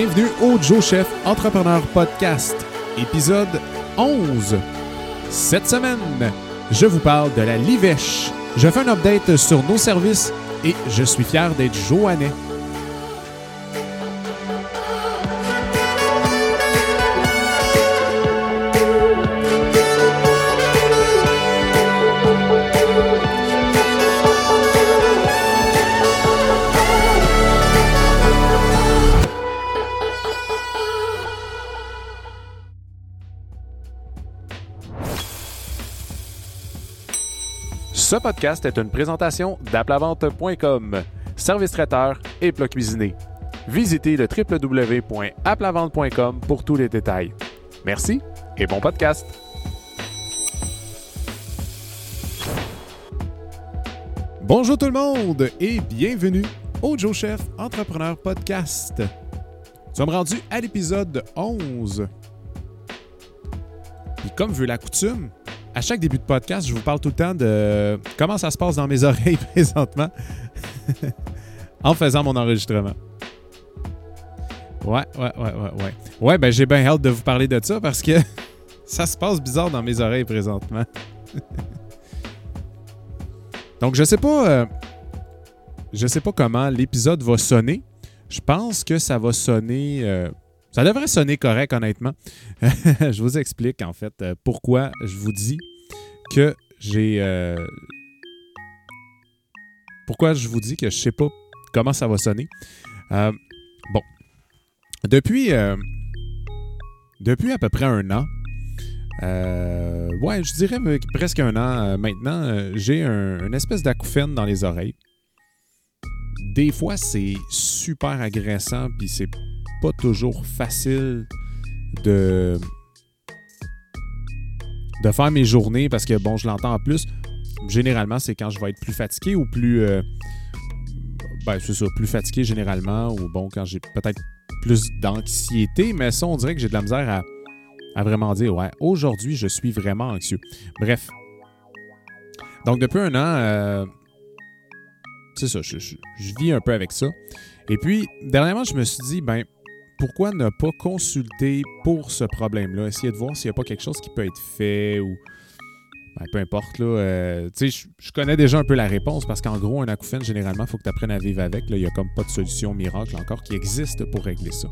Bienvenue au Joe Chef Entrepreneur Podcast, épisode 11. Cette semaine, je vous parle de la Livèche. Je fais un update sur nos services et je suis fier d'être Joannais. Podcast est une présentation d'aplavente.com, service traiteur et plat cuisiné. Visitez le www.aplavente.com pour tous les détails. Merci et bon podcast. Bonjour tout le monde et bienvenue au Joe Chef Entrepreneur Podcast. Nous sommes rendus à l'épisode 11. Et comme veut la coutume, à chaque début de podcast, je vous parle tout le temps de comment ça se passe dans mes oreilles présentement en faisant mon enregistrement. Ouais, ouais, ouais, ouais, ouais. Ouais, ben j'ai bien hâte de vous parler de ça parce que ça se passe bizarre dans mes oreilles présentement. Donc je sais pas euh, je sais pas comment l'épisode va sonner. Je pense que ça va sonner euh, ça devrait sonner correct, honnêtement. je vous explique, en fait, euh, pourquoi je vous dis que j'ai. euh, pourquoi je vous dis que je sais pas comment ça va sonner. Euh, bon. Depuis. euh, depuis à peu près un an. ouais, je dirais presque un an maintenant, j'ai un, une espèce d'acouphène dans les oreilles. Des fois, c'est super agressant, puis c'est pas toujours facile de de faire mes journées parce que bon, je l'entends en plus. Généralement, c'est quand je vais être plus fatigué ou plus euh, ben, c'est ça, plus fatigué généralement ou bon, quand j'ai peut-être plus d'anxiété, mais ça, on dirait que j'ai de la misère à, vraiment dire ouais, aujourd'hui, je suis vraiment anxieux. Bref. Donc, depuis un an, euh, c'est ça, je vis un peu avec ça. Et puis, dernièrement, je me suis dit, ben, pourquoi ne pas consulter pour ce problème-là? Essayer de voir s'il n'y a pas quelque chose qui peut être fait ou. Ben, peu importe, là. euh, tu sais, je- connais déjà un peu la réponse parce qu'en gros, un acouphène, généralement, il faut que tu apprennes à vivre avec. Il n'y a comme pas de solution miracle encore qui existe pour régler ça.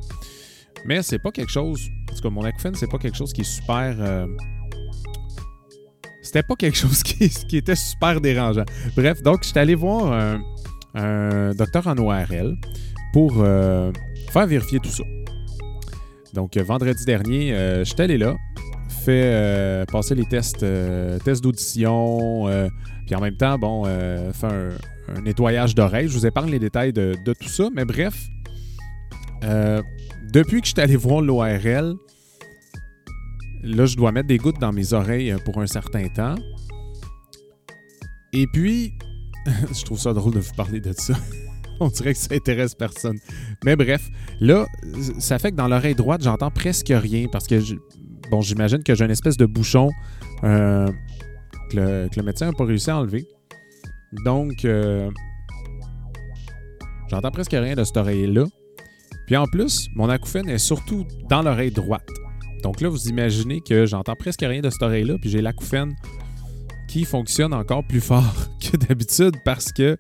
Mais c'est pas quelque chose. En tout cas, mon acouphène, c'est pas quelque chose qui est super. euh, C'était pas quelque chose qui, était super dérangeant. Bref, donc, je suis allé voir un, un docteur en ORL pour euh, faire vérifier tout ça. Donc, euh, vendredi dernier, euh, je suis allé là, fait euh, passer les tests, tests d'audition, puis en même temps, bon, fait un, nettoyage d'oreilles. Je vous épargne les détails de, tout ça, mais bref, depuis que je suis allé voir l'ORL, là, je dois mettre des gouttes dans mes oreilles pour un certain temps. Et puis, je trouve ça drôle de vous parler de ça. On dirait que ça intéresse personne. Mais bref, là, ça fait que dans l'oreille droite, j'entends presque rien parce que, bon, j'imagine que j'ai une espèce de bouchon euh, que, le, que le médecin n'a pas réussi à enlever. Donc, euh, j'entends presque rien de cette oreille-là. Puis en plus, mon acouphène est surtout dans l'oreille droite. Donc là, vous imaginez que j'entends presque rien de cette oreille-là, puis j'ai l'acouphène qui fonctionne encore plus fort que d'habitude parce que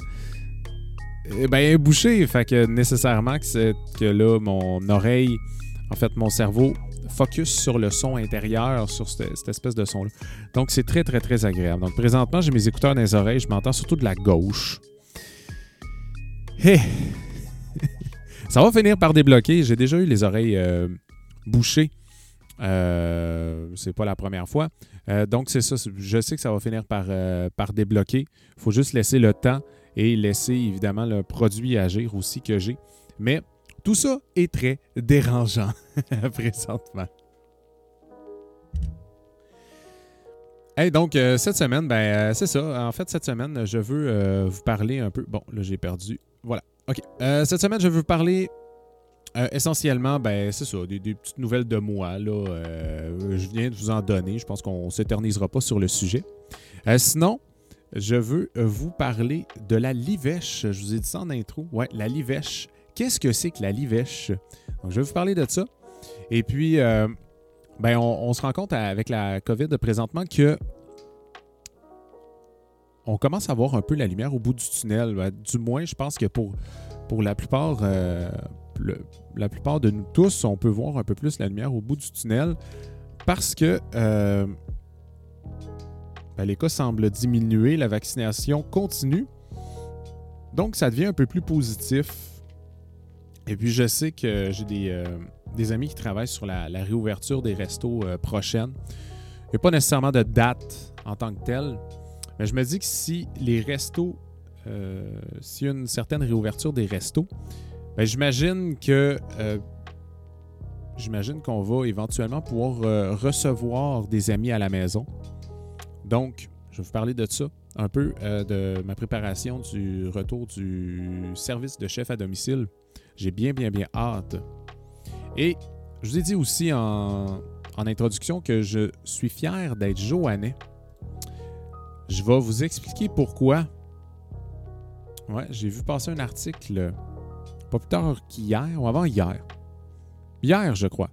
eh ben, bouchée. Fait que nécessairement que, que là, mon oreille, en fait, mon cerveau focus sur le son intérieur, sur cette, espèce de son-là. Donc, c'est très, très, très agréable. Donc, présentement, j'ai mes écouteurs dans les oreilles. Je m'entends surtout de la gauche. Hé! Ça va finir par débloquer. J'ai déjà eu les oreilles euh, bouchées. Euh, c'est pas la première fois. Euh, donc, c'est ça. Je sais que ça va finir par, euh, par débloquer. Il faut juste laisser le temps et laisser évidemment le produit agir aussi que j'ai. Mais tout ça est très dérangeant présentement. Hey, donc, euh, cette semaine, ben, euh, c'est ça. En fait, cette semaine, je veux euh, vous parler un peu. Bon, là, j'ai perdu. Voilà. OK. Cette semaine, je veux parler essentiellement, ben, c'est ça, des, petites nouvelles de moi. Là, je viens de vous en donner. Je pense qu'on ne s'éternisera pas sur le sujet. Sinon, je veux euh, vous parler de la livèche. Je vous ai dit ça en intro. Ouais, la livèche. Qu'est-ce que c'est que la livèche? Donc, je vais vous parler de ça. Et puis, euh, ben, on, se rend compte avec la COVID de présentement que on commence à voir un peu la lumière au bout du tunnel. Du moins, je pense que pour, pour la plupart, euh, la plupart de nous tous, on peut voir un peu plus la lumière au bout du tunnel parce que ben, les cas semblent diminuer, la vaccination continue. Donc, ça devient un peu plus positif. Et puis, je sais que j'ai des, euh, amis qui travaillent sur la, réouverture des restos prochaines. Il n'y a pas nécessairement de date en tant que telle, mais je me dis que si les restos, euh, s'il y a une certaine réouverture des restos, ben, j'imagine que euh, j'imagine qu'on va éventuellement pouvoir euh, recevoir des amis à la maison. Donc, je vais vous parler de ça, un peu de ma préparation du retour du service de chef à domicile. J'ai bien, bien, bien hâte. Et je vous ai dit aussi en, en introduction que je suis fier d'être Joannais. Je vais vous expliquer pourquoi. Ouais, j'ai vu passer un article pas plus tard qu'hier ou avant hier. Hier, je crois.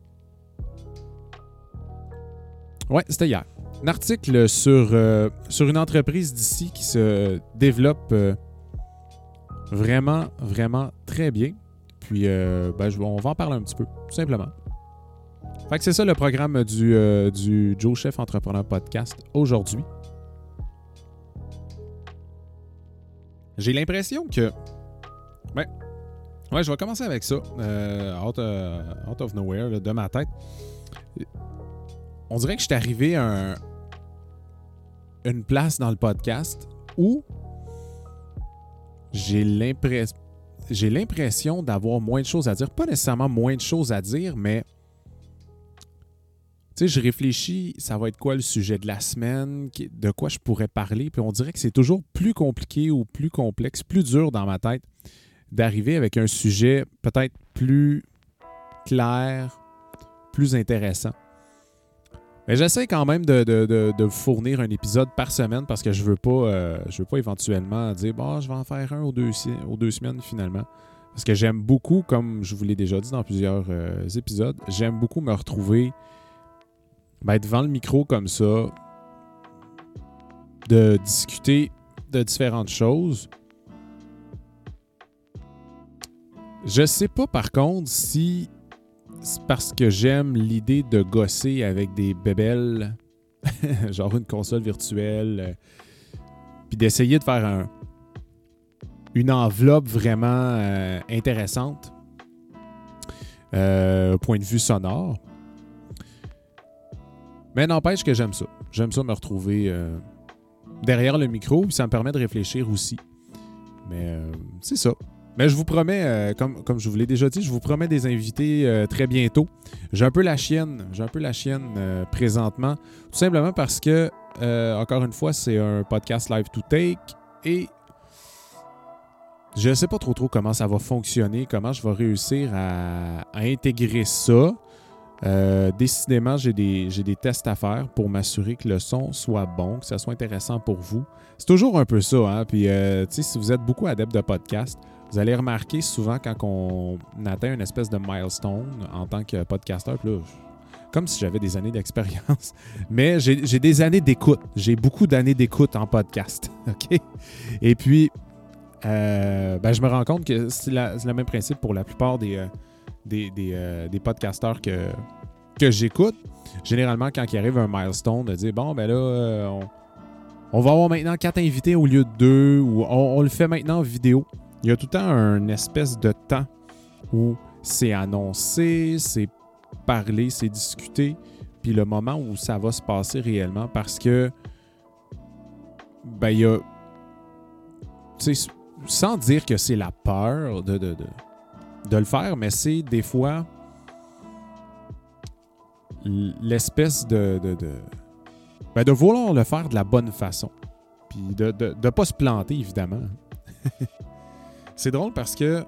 Ouais, c'était hier. Un article sur, euh, sur une entreprise d'ici qui se développe euh, vraiment, vraiment très bien. Puis, euh, ben, on va en parler un petit peu, tout simplement. Fait que c'est ça le programme du, du Joe Chef Entrepreneur Podcast aujourd'hui. J'ai l'impression que. Ouais. Ouais, je vais commencer avec ça. Euh, out, euh, of nowhere, de ma tête. On dirait que je suis arrivé à une place dans le podcast où j'ai l'impression. D'avoir moins de choses à dire. Pas nécessairement moins de choses à dire, mais tu sais, je réfléchis, ça va être quoi le sujet de la semaine, de quoi je pourrais parler, puis on dirait que c'est toujours plus compliqué ou plus complexe, plus dur dans ma tête d'arriver avec un sujet peut-être plus clair, plus intéressant. Mais j'essaie quand même de, vous fournir un épisode par semaine parce que je veux pas, euh, je veux pas éventuellement dire bon, je vais en faire un ou deux, ou deux semaines finalement. Parce que j'aime beaucoup, comme je vous l'ai déjà dit dans plusieurs euh, épisodes, j'aime beaucoup me retrouver ben, devant le micro comme ça, de discuter de différentes choses. Je sais pas par contre si c'est parce que j'aime l'idée de gosser avec des bébelles, genre une console virtuelle, euh, puis d'essayer de faire un, une enveloppe vraiment euh, intéressante euh, point de vue sonore. Mais n'empêche que j'aime ça. J'aime ça me retrouver euh, derrière le micro, puis ça me permet de réfléchir aussi. Mais c'est ça. Mais je vous promets, euh, comme, comme je vous l'ai déjà dit, je vous promets des invités très bientôt. J'ai un peu la chienne, j'ai un peu la chienne présentement, tout simplement parce que, encore une fois, c'est un podcast live to take et je ne sais pas trop trop comment ça va fonctionner, comment je vais réussir à intégrer ça. Euh, décidément, j'ai des, tests à faire pour m'assurer que le son soit bon, que ça soit intéressant pour vous. C'est toujours un peu ça. Hein? Puis, euh, si vous êtes beaucoup adepte de podcast, vous allez remarquer souvent quand on atteint une espèce de milestone en tant que podcasteur, comme si j'avais des années d'expérience, mais j'ai des années d'écoute. J'ai beaucoup d'années d'écoute en podcast. OK? Et puis, euh, ben, je me rends compte que c'est le même principe pour la plupart des des, euh, des, podcasteurs que, que j'écoute, généralement, quand il arrive un milestone, de dire bon, ben là, euh, on, va avoir maintenant quatre invités au lieu de deux, ou on, le fait maintenant en vidéo. Il y a tout le temps un espèce de temps où c'est annoncé, c'est parlé, c'est discuté, puis le moment où ça va se passer réellement, parce que, ben, il y a. Sans dire que c'est la peur de, de de le faire, mais c'est des fois l'espèce de, de, de, ben, de, vouloir le faire de la bonne façon. Puis de ne pas se planter, évidemment. c'est drôle parce que.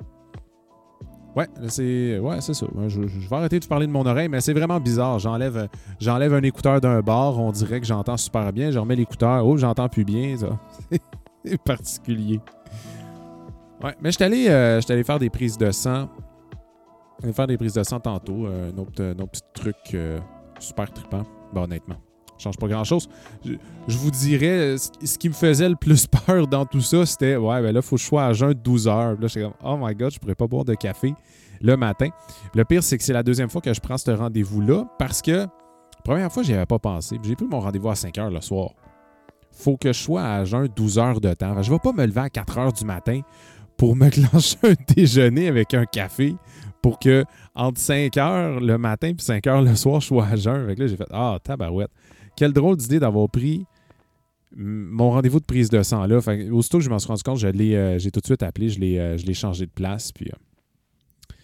Ouais, c'est ouais, c'est ça. Je, vais arrêter de parler de mon oreille, mais c'est vraiment bizarre. J'enlève, j'enlève un écouteur d'un bar, on dirait que j'entends super bien. Je remets l'écouteur, oh, j'entends plus bien. Ça. c'est particulier. Ouais, mais je suis allé, euh, allé, faire des prises de sang va faire des prises de sang tantôt. Euh, un, autre, petit truc super trippant. Bah, honnêtement, change pas grand-chose. Je, vous dirais, ce qui me faisait le plus peur dans tout ça, c'était ouais, ben là, faut que je sois à jeun de 12 heures. Là, j'étais comme, oh my god, je pourrais pas boire de café le matin. Le pire, c'est que c'est la deuxième fois que je prends ce rendez-vous-là parce que première fois, j'y avais pas pensé. J'ai pris mon rendez-vous à 5 heures le soir. Faut que je sois à jeun 12 heures de temps. Je vais pas me lever à 4 heures du matin pour me clencher un déjeuner avec un café pour que entre 5 heures le matin et 5 heures le soir, je sois à jeun. Là, j'ai fait Ah, tabarouette. Quelle drôle d'idée d'avoir pris mon rendez-vous de prise de sang là. aussitôt que je m'en suis rendu compte, euh, j'ai tout de suite appelé, je l'ai, euh, changé de place. Puis euh,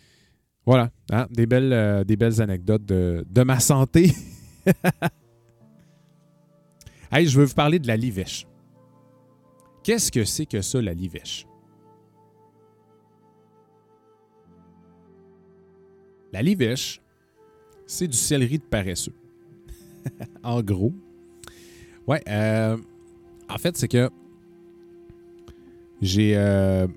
voilà, hein, des, belles, des belles anecdotes de, de ma santé. hey, je veux vous parler de la livèche. Qu'est-ce que c'est que ça, la livèche? La livèche, c'est du céleri de paresseux. en gros. Ouais, euh, en fait, c'est que j'ai euh,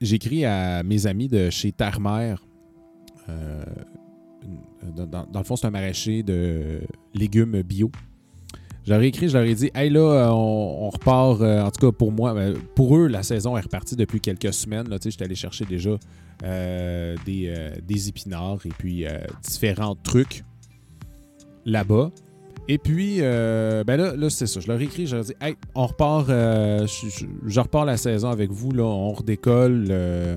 j'ai écrit à mes amis de chez Terre-Mère. Euh, dans, le fond, c'est un maraîcher de légumes bio. J'aurais écrit, je leur ai dit, hey là, on, repart, en tout cas pour moi, pour eux, la saison est repartie depuis quelques semaines. J'étais allé chercher déjà des, des, épinards et puis différents trucs là-bas. Et puis, euh, ben là, là c'est ça. Je leur ai écrit, je leur ai dit, hey, on repart, euh, je, repars la saison avec vous, là, on redécolle. Euh,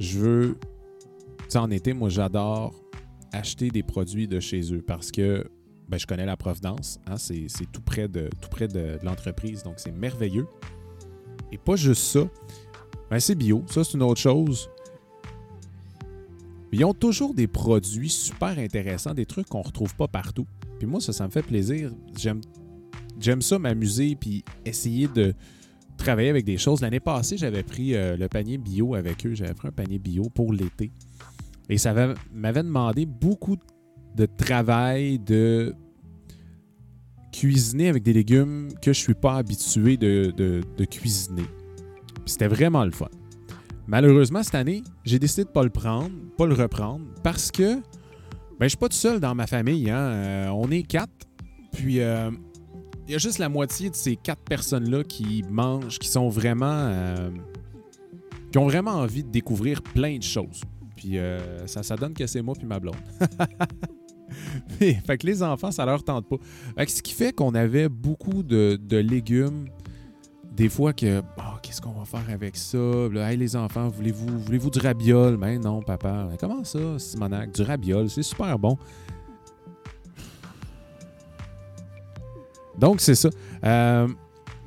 je veux. Tu sais, en été, moi, j'adore acheter des produits de chez eux parce que ben, je connais la Providence. Hein, c'est tout près de, tout près de, l'entreprise, donc c'est merveilleux. Et pas juste ça. Ben, c'est bio. Ça, c'est une autre chose. Ils ont toujours des produits super intéressants, des trucs qu'on ne retrouve pas partout. Puis moi, ça, ça me fait plaisir. J'aime, j'aime ça m'amuser puis essayer de travailler avec des choses. L'année passée, j'avais pris euh, le panier bio avec eux. J'avais pris un panier bio pour l'été. Et ça m'avait demandé beaucoup de travail, de cuisiner avec des légumes que je ne suis pas habitué de, de cuisiner. C'était vraiment le fun. Malheureusement, cette année, j'ai décidé de ne pas le prendre, pas le reprendre, parce que ben, je ne suis pas tout seul dans ma famille. Hein. Euh, on est quatre. Puis euh, il y a juste la moitié de ces quatre personnes-là qui mangent, qui sont vraiment. Euh, qui ont vraiment envie de découvrir plein de choses. Puis ça, ça donne que c'est moi puis ma blonde. fait que les enfants, ça leur tente pas. ce qui fait qu'on avait beaucoup de, légumes des fois que oh, qu'est-ce qu'on va faire avec ça? hey, les enfants, voulez-vous voulez-vous du rabiol? Ben non, papa. Comment ça, Simonac? Du rabiol, c'est super bon. Donc, c'est ça. Euh,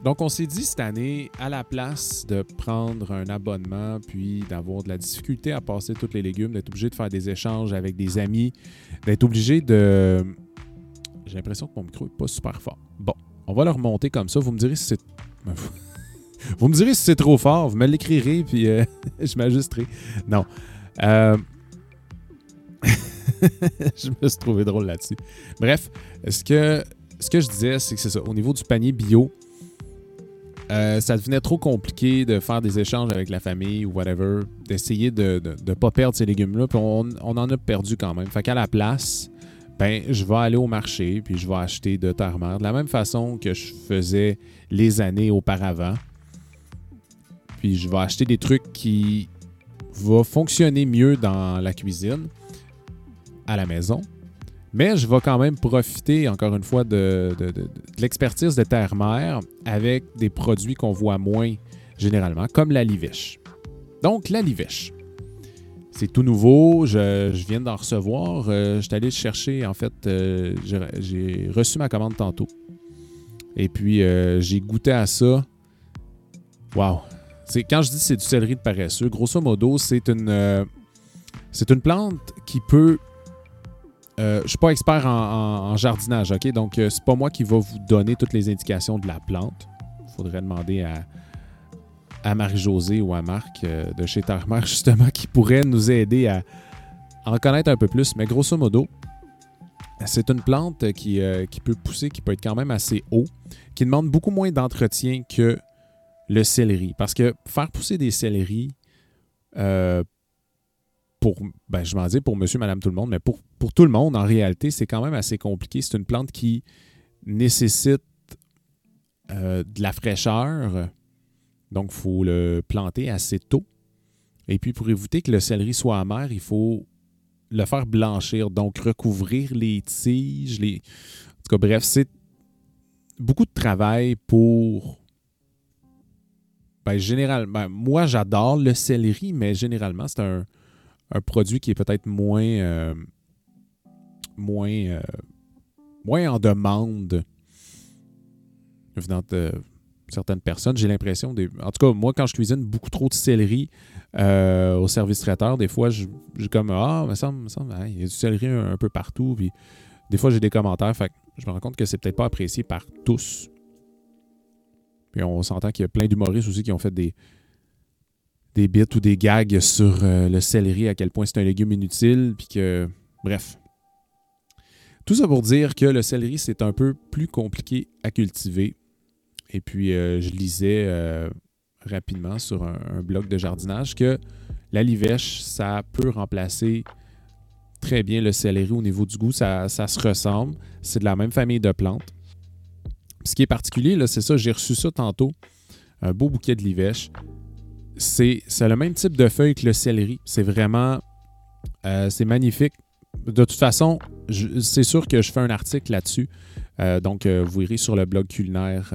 donc, on s'est dit cette année, à la place de prendre un abonnement puis d'avoir de la difficulté à passer tous les légumes, d'être obligé de faire des échanges avec des amis, d'être obligé de. J'ai l'impression que mon micro n'est pas super fort. Bon, on va le remonter comme ça. Vous me direz si c'est vous me direz si c'est trop fort, vous me l'écrirez, puis euh, je m'ajusterai. Non. Euh, je me suis trouvé drôle là-dessus. Bref, ce que, ce que je disais, c'est que c'est ça. Au niveau du panier bio, euh, ça devenait trop compliqué de faire des échanges avec la famille ou whatever, d'essayer de ne pas perdre ces légumes-là. Puis on, on, en a perdu quand même. Fait qu'à la place, ben, je vais aller au marché puis je vais acheter de terre-mère de la même façon que je faisais les années auparavant. Puis je vais acheter des trucs qui vont fonctionner mieux dans la cuisine à la maison. Mais je vais quand même profiter, encore une fois, de, l'expertise de terre-mère avec des produits qu'on voit moins généralement, comme la livèche. Donc, la livèche. C'est tout nouveau, je, viens d'en recevoir. Euh, je suis allé chercher, en fait, euh, j'ai reçu ma commande tantôt. Et puis, euh, j'ai goûté à ça. Wow! Quand je dis c'est du céleri de paresseux, grosso modo, c'est une, c'est une plante qui peut. Je ne suis pas expert en, jardinage, OK? Donc, c'est pas moi qui va vous donner toutes les indications de la plante. Il faudrait demander à, à Marie-Josée ou à Marc euh, de chez Terre-Mère, justement, qui pourrait nous aider à en connaître un peu plus. Mais grosso modo, c'est une plante qui, euh, qui, peut pousser, qui peut être quand même assez haut, qui demande beaucoup moins d'entretien que le céleri. Parce que faire pousser des céleris, euh, pour, ben, je m'en dis pour monsieur, madame, tout le monde, mais pour, pour tout le monde, en réalité, c'est quand même assez compliqué. C'est une plante qui nécessite euh, de la fraîcheur. Donc, il faut le planter assez tôt. Et puis, pour éviter que le céleri soit amer, il faut le faire blanchir, donc recouvrir les tiges. Les... En tout cas, bref, c'est beaucoup de travail pour. Ben, généralement, moi, j'adore le céleri, mais généralement, c'est un, produit qui est peut-être moins. Euh, moins. Euh, moins en demande venant de certaines personnes. J'ai l'impression, des... en tout cas, moi, quand je cuisine beaucoup trop de céleri euh, au service traiteur, des fois, je, comme Ah, mais ça me semble, il y a du céleri un, peu partout. Puis des fois, j'ai des commentaires. Fait je me rends compte que c'est peut-être pas apprécié par tous. Puis on s'entend qu'il y a plein d'humoristes aussi qui ont fait des, des bits ou des gags sur euh, le céleri, à quel point c'est un légume inutile, puis que. Bref. Tout ça pour dire que le céleri, c'est un peu plus compliqué à cultiver. Et puis, euh, je lisais euh, rapidement sur un, blog de jardinage que la livèche, ça peut remplacer très bien le céleri au niveau du goût. Ça, se ressemble. C'est de la même famille de plantes. Ce qui est particulier, c'est ça, j'ai reçu ça tantôt. Un beau bouquet de livèche. C'est, le même type de feuille que le céleri. C'est vraiment. Euh, c'est magnifique. De toute façon, c'est sûr que je fais un article là-dessus. Euh, donc, euh, vous irez sur le blog culinaire,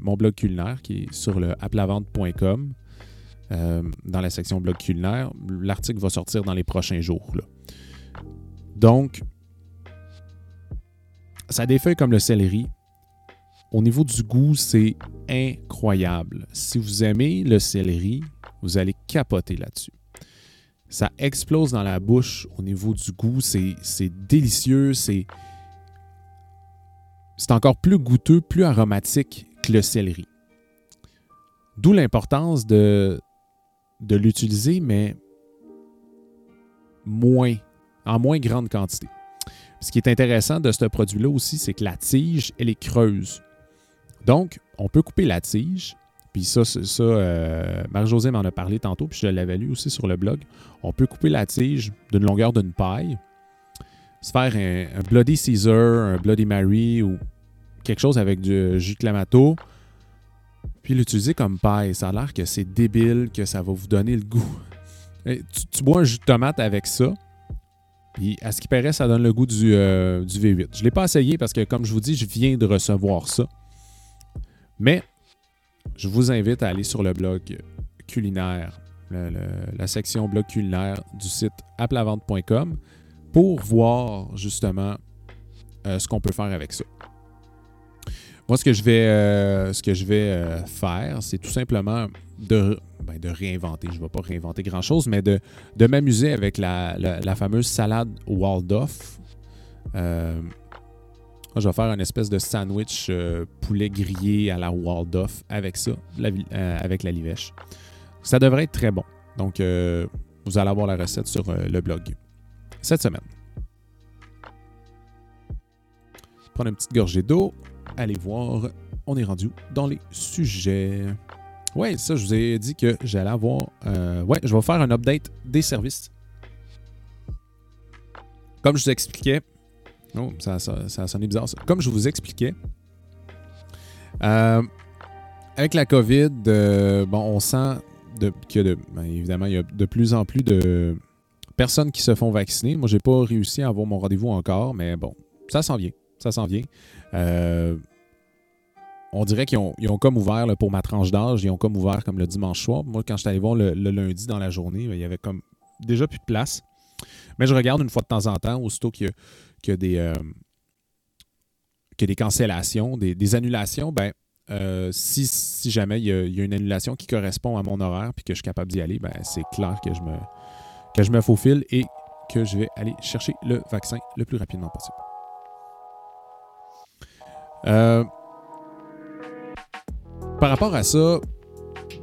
mon blog culinaire qui est sur le applavente.com. dans la section blog culinaire, l'article va sortir dans les prochains jours. Donc, ça a des feuilles comme le céleri. Au niveau du goût, c'est incroyable. Si vous aimez le céleri, vous allez capoter là-dessus. Ça explose dans la bouche au niveau du goût. C'est délicieux. C'est encore plus goûteux, plus aromatique que le céleri. D'où l'importance de, de l'utiliser, mais moins, en moins grande quantité. Ce qui est intéressant de ce produit-là aussi, c'est que la tige, elle est creuse. Donc, on peut couper la tige. Puis ça, ça euh, Marie-Josée m'en a parlé tantôt, puis je l'avais lu aussi sur le blog. On peut couper la tige d'une longueur d'une paille, se faire un, Bloody Caesar, un Bloody Mary ou quelque chose avec du jus de clamato, puis l'utiliser comme paille. Ça a l'air que c'est débile, que ça va vous donner le goût. Tu, bois un jus de tomate avec ça, puis à ce qui paraît, ça donne le goût du, euh, du V8. Je ne l'ai pas essayé parce que, comme je vous dis, je viens de recevoir ça. Mais je vous invite à aller sur le blog culinaire, la section blog culinaire du site applavente.com pour voir justement euh, ce qu'on peut faire avec ça. Moi, ce que je vais, euh, ce que je vais euh, faire, c'est tout simplement de, ben, de réinventer. Je ne vais pas réinventer grand-chose, mais de, de m'amuser avec la, fameuse salade Waldorf. Euh, je vais faire une espèce de sandwich poulet grillé à la Waldorf avec ça, avec la livèche. Ça devrait être très bon. Donc, vous allez avoir la recette sur le blog cette semaine. Prendre une petite gorgée d'eau allez voir, on est rendu dans les sujets. Ouais, ça, je vous ai dit que j'allais avoir. Euh, ouais, je vais faire un update des services. Comme je vous expliquais. Oh, ça, ça, ça a sonné bizarre. Comme je vous expliquais. Euh, avec la COVID, euh, bon, on sent que, de, ben, évidemment, il y a de plus en plus de personnes qui se font vacciner. Moi, j'ai pas réussi à avoir mon rendez-vous encore, mais bon, ça s'en vient. Ça s'en vient. Euh, on dirait qu'ils ont, comme ouvert pour ma tranche d'âge, ils ont comme ouvert comme le dimanche soir. Moi, quand je suis allé voir le, lundi dans la journée, il y avait comme déjà plus de place. Mais je regarde une fois de temps en temps, aussitôt qu'il y, a, des, euh, des cancellations, des, annulations, ben, euh, si, jamais il y, a, une annulation qui correspond à mon horaire puis que je suis capable d'y aller, ben, c'est clair que je, me, que je me faufile et que je vais aller chercher le vaccin le plus rapidement possible. Euh, par rapport à ça,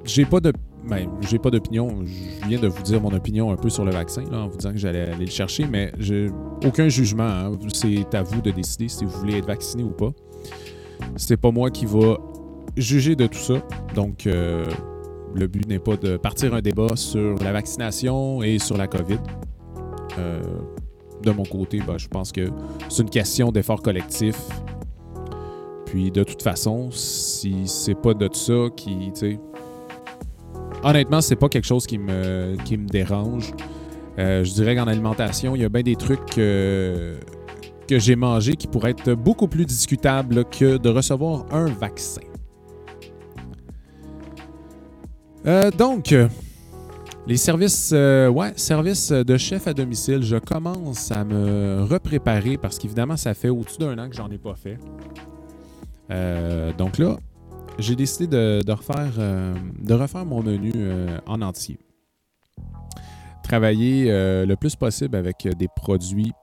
j'ai pas de. Ben, j'ai pas d'opinion. Je viens de vous dire mon opinion un peu sur le vaccin, en vous disant que j'allais aller le chercher, mais j'ai aucun jugement. Hein. C'est à vous de décider si vous voulez être vacciné ou pas. C'est pas moi qui va juger de tout ça. Donc, euh, le but n'est pas de partir un débat sur la vaccination et sur la COVID. de mon côté, ben, je pense que c'est une question d'effort collectif. Puis de toute façon, si c'est pas de ça qui, honnêtement, c'est pas quelque chose qui me, dérange. Euh, je dirais qu'en alimentation, il y a bien des trucs que j'ai mangés qui pourraient être beaucoup plus discutables que de recevoir un vaccin. Euh, donc, les services, euh, services de chef à domicile, je commence à me repréparer parce qu'évidemment, ça fait au-dessus d'un an que j'en ai pas fait. donc là, j'ai décidé de, refaire, de refaire mon menu en entier travailler euh, le plus possible avec des produits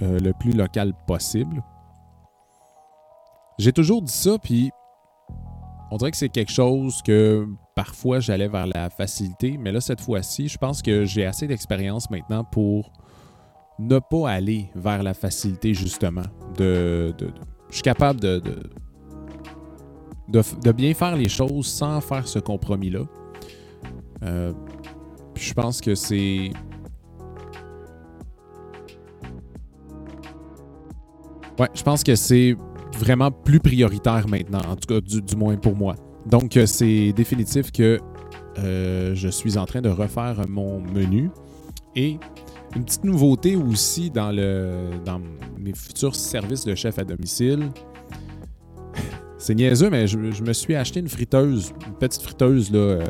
euh, le plus local possible. J'ai toujours dit ça, puis on dirait que c'est quelque chose que parfois j'allais vers la facilité, mais là, cette fois-ci, je pense que j'ai assez d'expérience maintenant pour ne pas aller vers la facilité, justement. Je suis capable de, bien faire les choses sans faire ce compromis-là. Euh, je pense que c'est. Ouais, je pense que c'est vraiment plus prioritaire maintenant, en tout cas du, moins pour moi. Donc euh, c'est définitif que euh, je suis en train de refaire mon menu. Et une petite nouveauté aussi dans, le, dans mes futurs services de chef à domicile. C'est niaiseux, mais je, me suis acheté une friteuse, une petite friteuse là, euh,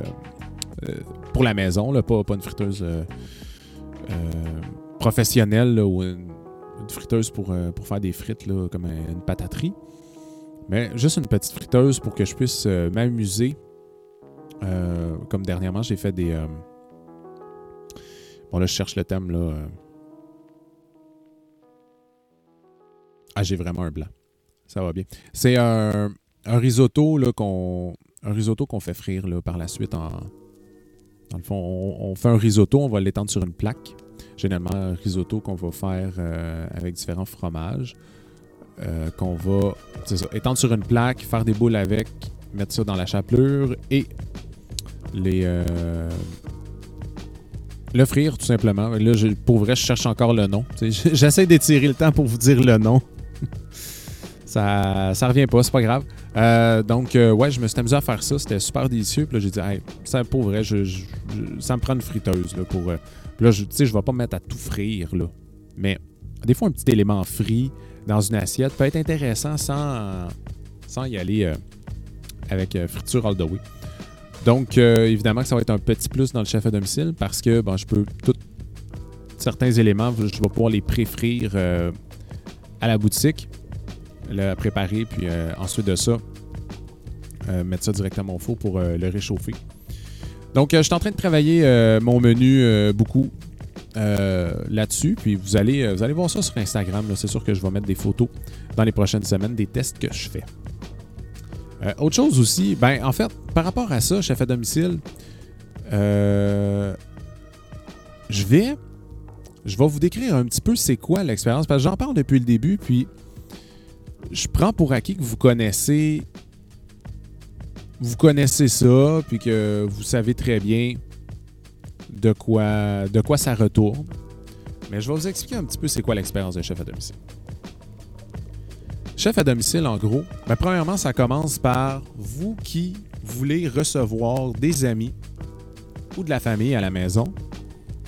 pour la maison, là, pas, pas, une friteuse euh, euh, professionnelle ou une, friteuse pour, euh, pour, faire des frites là, comme une pataterie. Mais juste une petite friteuse pour que je puisse m'amuser. comme dernièrement, j'ai fait des. Bon, là, je cherche le thème. là. Ah, j'ai vraiment un blanc. Ça va bien. C'est un, un risotto qu'on qu'on fait frire par la suite en, dans le fond, on, fait un risotto, on va l'étendre sur une plaque. Généralement, un risotto qu'on va faire euh, avec différents fromages. Euh, qu'on va étendre sur une plaque, faire des boules avec, mettre ça dans la chapelure et les euh, le frire tout simplement. Là, pour vrai, je cherche encore le nom. J'essaie d'étirer le temps pour vous dire le nom. ça, ça revient pas, c'est pas grave. Euh, donc, euh, ouais, je me suis amusé à faire ça. C'était super délicieux. Puis là, j'ai dit, hey, ça, pour vrai, je, ça me prend une friteuse. Là, pour, euh, là, tu sais, je vais pas me mettre à tout frire. Là. Mais des fois, un petit élément frit dans une assiette peut être intéressant sans, sans y aller avec friture all the way. Donc, évidemment que ça va être un petit plus dans le chef à domicile parce que bon, je peux certains éléments, je vais pouvoir les pré-frire à la boutique le préparer, puis euh, ensuite de ça, euh, mettre ça directement au four pour euh, le réchauffer. Donc, je suis en train de travailler mon menu beaucoup là-dessus. Puis vous allez, vous allez voir ça sur Instagram. C'est sûr que je vais mettre des photos dans les prochaines semaines des tests que je fais. autre chose aussi, ben en fait, par rapport à ça, chef à domicile, je vais, je vais vous décrire un petit peu c'est quoi l'expérience parce que j'en parle depuis le début. Puis je prends pour acquis que vous connaissez vous connaissez ça, puis que vous savez très bien de quoi, ça retourne. Mais je vais vous expliquer un petit peu c'est quoi l'expérience de chef à domicile. Chef à domicile, en gros, ben, premièrement, ça commence par vous qui voulez recevoir des amis ou de la famille à la maison.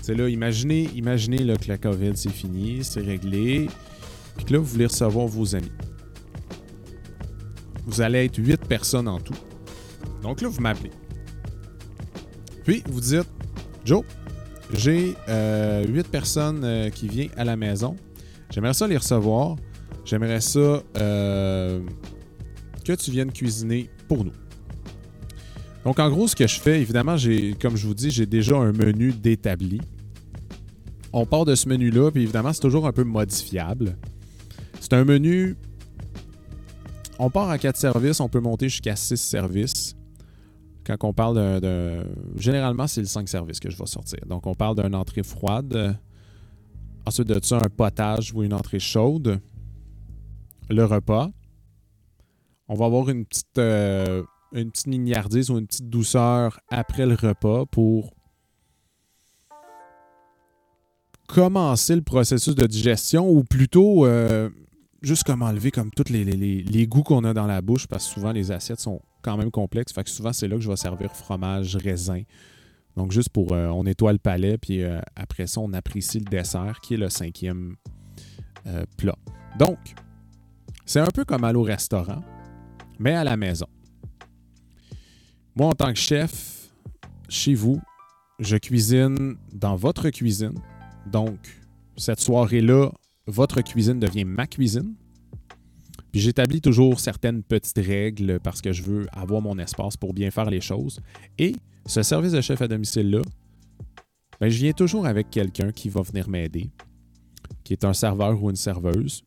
C'est là, imaginez, imaginez que la COVID, c'est fini, c'est réglé, puis que là, vous voulez recevoir vos amis. Vous allez être 8 personnes en tout. Donc là, vous m'appelez. Puis, vous dites, Joe, j'ai 8 euh, personnes euh, qui viennent à la maison. J'aimerais ça les recevoir. J'aimerais ça euh, que tu viennes cuisiner pour nous. Donc, en gros, ce que je fais, évidemment, comme je vous dis, j'ai déjà un menu d'établi. On part de ce menu-là, puis évidemment, c'est toujours un peu modifiable. C'est un menu on part à 4 services, on peut monter jusqu'à 6 services. Quand on parle de. Généralement, c'est le 5 services que je vais sortir. Donc, on parle d'une entrée froide. Ensuite de ça, un potage ou une entrée chaude. Le repas. On va avoir une petite, euh, une petite mignardise ou une petite douceur après le repas pour commencer le processus de digestion ou plutôt euh, juste comme enlever comme tous les, les, goûts qu'on a dans la bouche parce que souvent les assiettes sont quand même complexes. Fait que souvent c'est là que je vais servir fromage, raisin. Donc juste pour euh, on nettoie le palais puis euh, après ça on apprécie le dessert qui est le cinquième plat. Donc c'est un peu comme aller au restaurant mais à la maison. Moi en tant que chef chez vous, je cuisine dans votre cuisine donc, cette soirée-là, votre cuisine devient ma cuisine. Puis j'établis toujours certaines petites règles parce que je veux avoir mon espace pour bien faire les choses. Et ce service de chef à domicile-là, ben, je viens toujours avec quelqu'un qui va venir m'aider, qui est un serveur ou une serveuse.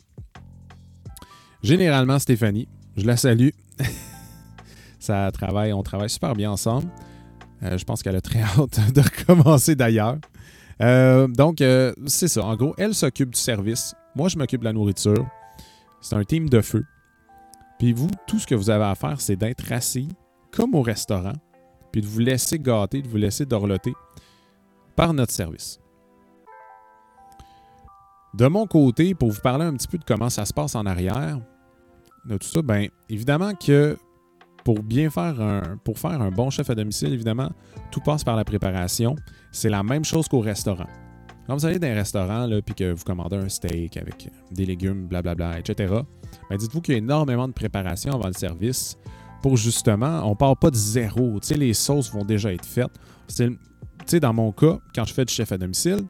Généralement, Stéphanie, je la salue. Ça travaille, on travaille super bien ensemble. Euh, je pense qu'elle a très hâte de recommencer d'ailleurs. Euh, donc, euh, c'est ça. En gros, elle s'occupe du service. Moi, je m'occupe de la nourriture. C'est un team de feu. Puis vous, tout ce que vous avez à faire, c'est d'être assis comme au restaurant, puis de vous laisser gâter, de vous laisser dorloter par notre service. De mon côté, pour vous parler un petit peu de comment ça se passe en arrière, de tout ça, bien évidemment que pour bien faire un, pour faire un bon chef à domicile, évidemment, tout passe par la préparation. C'est la même chose qu'au restaurant. Quand vous allez dans un restaurant puis que vous commandez un steak avec des légumes, blablabla, etc., ben dites-vous qu'il y a énormément de préparation avant le service pour justement, on ne part pas de zéro. Les sauces vont déjà être faites. Tu sais, dans mon cas, quand je fais du chef à domicile,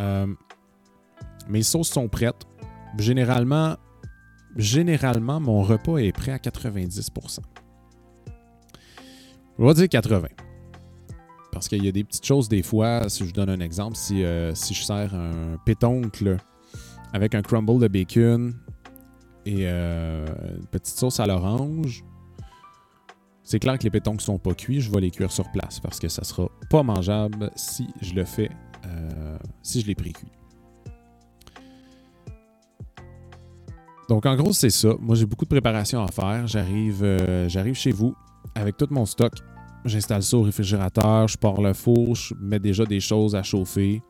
euh, mes sauces sont prêtes. Généralement, généralement, mon repas est prêt à 90% On va dire 80 Parce qu'il y a des petites choses, des fois, si je donne un exemple, si, euh, si je sers un pétoncle avec un crumble de bacon et euh, une petite sauce à l'orange, c'est clair que les pétoncles ne sont pas cuits, je vais les cuire sur place parce que ça sera pas mangeable si je le fais, euh, si je les pré-cuis. Donc, en gros, c'est ça. Moi, j'ai beaucoup de préparation à faire. J'arrive, euh, j'arrive chez vous avec tout mon stock. J'installe ça au réfrigérateur, je pars le four, je mets déjà des choses à chauffer.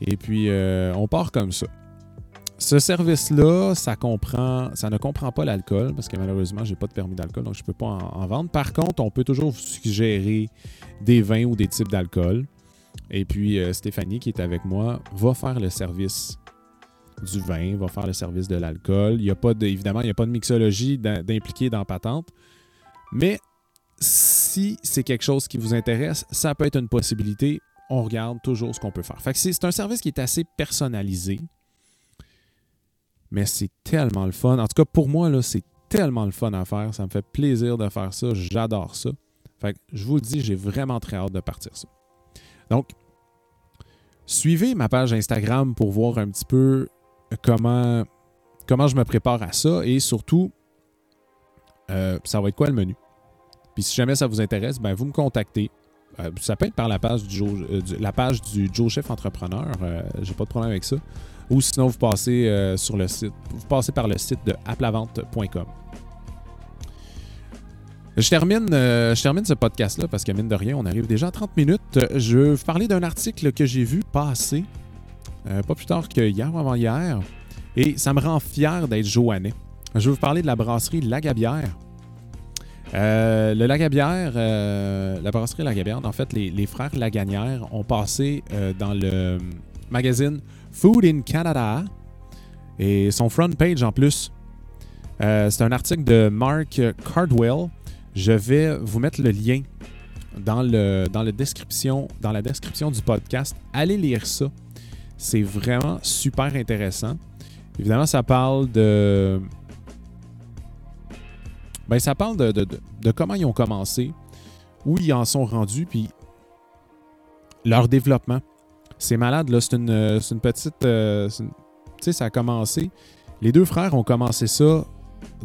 Et puis, euh, on part comme ça. Ce service-là, ça comprend, ça ne comprend pas l'alcool parce que malheureusement, j'ai pas de permis d'alcool, donc je ne peux pas en, vendre. Par contre, on peut toujours vous suggérer des vins ou des types d'alcool. Et puis, euh, Stéphanie, qui est avec moi, va faire le service du vin, va faire le service de l'alcool. Il y a pas de, évidemment, il n'y a pas de mixologie d'impliquer dans patente. Mais si c'est quelque chose qui vous intéresse, ça peut être une possibilité. On regarde toujours ce qu'on peut faire. c'est un service qui est assez personnalisé. Mais c'est tellement le fun. En tout cas, pour moi, c'est tellement le fun à faire. Ça me fait plaisir de faire ça. J'adore ça. Fait je vous le dis, j'ai vraiment très hâte de partir. Donc, suivez ma page Instagram pour voir un petit peu comment, je me prépare à ça et surtout, euh, ça va être quoi le menu? Puis si jamais ça vous intéresse, ben vous me contactez. Euh, ça peut être par la page du Joe, euh, la page Chef Entrepreneur. J'ai pas de problème avec ça. Ou sinon, vous passez sur le site. Vous passez par le site de applavente.com. Je termine, je termine ce podcast-là parce que mine de rien, on arrive déjà à 30 minutes. Je vais vous parler d'un article que j'ai vu passer euh, pas plus tard que hier ou avant-hier. Et ça me rend fier d'être Joannais. Je vais vous parler de la brasserie Lagabière. Euh, euh, la brasserie Lagabière, en fait, les, frères Lagagnère ont passé dans le magazine Food in Canada et son front page en plus. c'est un article de Mark Cardwell. Je vais vous mettre le lien dans la description du podcast. Allez lire ça. C'est vraiment super intéressant. Évidemment, ça parle de. Ben, ça parle de, comment ils ont commencé, où ils en sont rendus, puis leur développement. C'est malade, là. C'est une, petite. Euh, tu sais, ça a commencé. Les deux frères ont commencé ça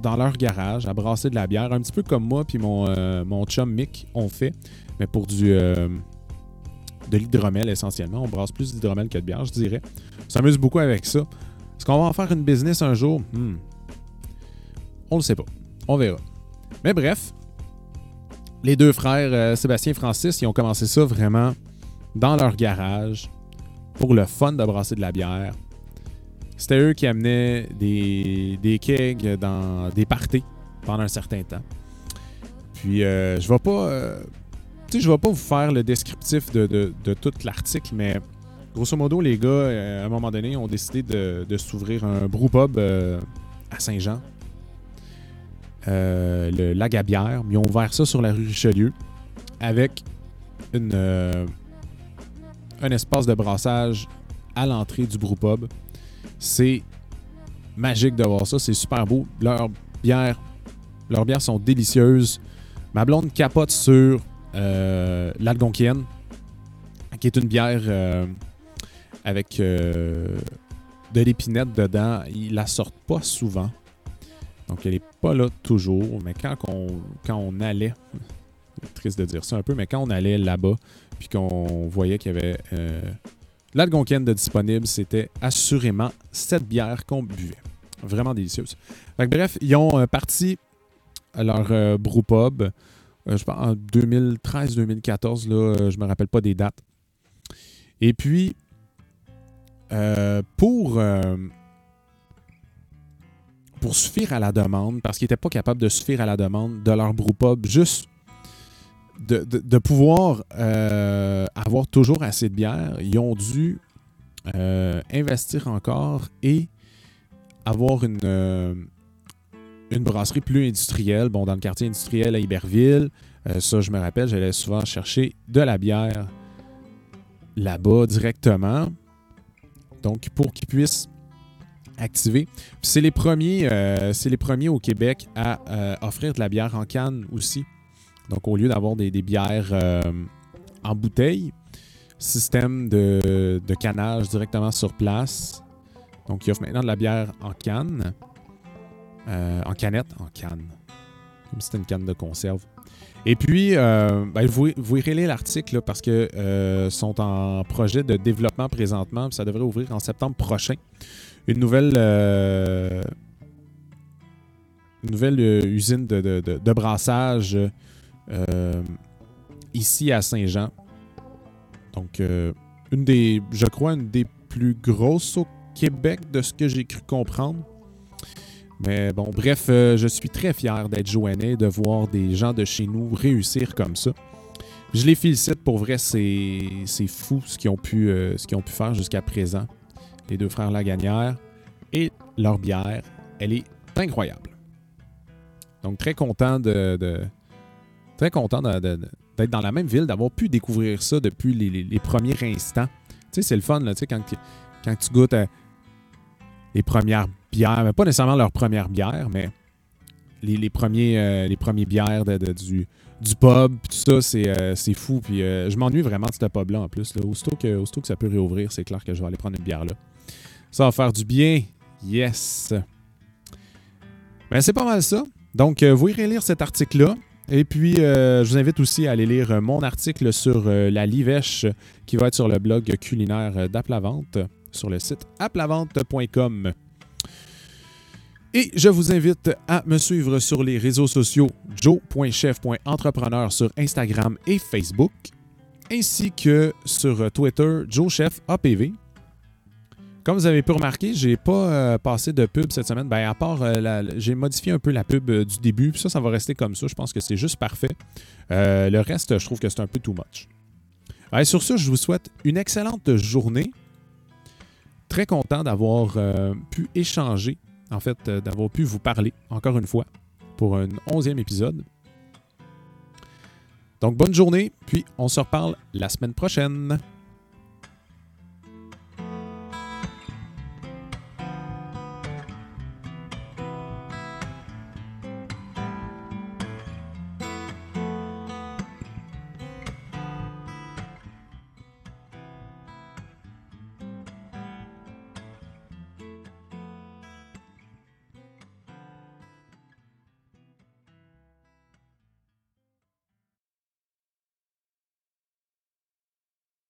dans leur garage, à brasser de la bière, un petit peu comme moi puis mon, euh, chum Mick ont fait, mais pour du, euh, de l'hydromel essentiellement. On brasse plus d'hydromel que de bière, je dirais. On s'amuse beaucoup avec ça. Est-ce qu'on va en faire une business un jour? Hmm. On le sait pas. On verra. Mais bref, les deux frères, euh, Sébastien et Francis, ils ont commencé ça vraiment dans leur garage, pour le fun de brasser de la bière. C'était eux qui amenaient des, des kegs dans des parties pendant un certain temps. Puis euh, je vais pas. euh, tu sais, je vais pas vous faire le descriptif de, tout l'article, mais grosso modo, les gars, euh, à un moment donné, ont décidé de, s'ouvrir un brewpub euh, à Saint-Jean. Euh, le Lac à bière. Ils ont ouvert ça sur la rue Richelieu avec euh, un espace de brassage à l'entrée du brewpub. C'est magique de voir ça. C'est super beau. Leurs bières, leurs bières sont délicieuses. Ma blonde capote sur l'Algonquienne, qui est une bière euh, avec euh, de l'épinette dedans. Ils la sortent pas souvent. Donc, elle est pas là toujours. Mais quand on, quand on allait, triste de dire ça un peu, mais quand on allait là-bas, puis qu'on voyait qu'il y avait euh, l'Algonquienne de disponible, c'était assurément cette bière qu'on buvait. Vraiment délicieuse. Bref, ils ont euh, parti à leur euh, euh, je pense en 2013-2014, là, euh, je me rappelle pas des dates. Et puis, euh, pour, euh, pour suffire à la demande, parce qu'ils n'étaient pas capables de suffire à la demande de leur brewpub, juste de, pouvoir euh, avoir toujours assez de bière, ils ont dû euh, investir encore et avoir une, euh, une brasserie plus industrielle. Bon, dans le quartier industriel à Iberville, euh, ça, je me rappelle, j'allais souvent chercher de la bière là-bas directement. Donc, pour qu'ils puissent activer. Puis C'est les premiers, euh, c'est les premiers au Québec à euh, offrir de la bière en canne aussi. Donc, au lieu d'avoir des, bières en bouteille, système de, de canage directement sur place. Donc, ils offrent maintenant de la bière en canne. Euh, en canette, en canne. Comme si c'était une canne de conserve. Et puis, euh, ben, vous, vous irez lire l'article parce que euh, sont en projet de développement présentement. Ça devrait ouvrir en septembre prochain. Une nouvelle, usine de, de- brassage ici à Saint-Jean. Donc, une des, je crois, une des plus grosses au Québec de ce que j'ai cru comprendre. Mais bon, bref, euh, je suis très fier d'être Joannais, de voir des gens de chez nous réussir comme ça. Je les félicite pour vrai, c'est fou ce qu'ils ont, pu, euh, ont pu faire jusqu'à présent. Les deux frères Lagagnère et leur bière, elle est incroyable. Donc très content de, très content d'être dans la même ville, d'avoir pu découvrir ça depuis les, premiers instants. Tu sais, c'est le fun là, tu sais, quand, quand tu goûtes les premières bières, mais pas nécessairement leur première bière, mais les, les premiers, euh, les premiers bières de- du, du pub, tout ça, c'est euh, fou. Puis euh, je m'ennuie vraiment de ce pub-là en plus. Là. Aussitôt, que, que ça peut réouvrir, c'est clair que je vais aller prendre une bière là. Ça va faire du bien. Yes. Ben, c'est pas mal ça. Donc, vous irez lire cet article-là. Et puis, je vous invite aussi à aller lire mon article sur la livèche qui va être sur le blog culinaire d'Aplavente sur le site aplavente.com. Et je vous invite à me suivre sur les réseaux sociaux joe.chef.entrepreneur sur Instagram et Facebook, ainsi que sur Twitter joechef APV. Comme vous avez pu remarquer, j'ai pas euh, passé de pub cette semaine. Ben, à part, euh, j'ai modifié un peu la pub euh, du début. Ça, ça va rester comme ça. Je pense que c'est juste parfait. Le reste, je trouve que c'est un peu too much. Sur ce, je vous souhaite une excellente journée. Très content d'avoir pu échanger, euh, d'avoir pu vous parler encore une fois pour un onzième épisode. Donc, bonne journée, puis on se reparle la semaine prochaine.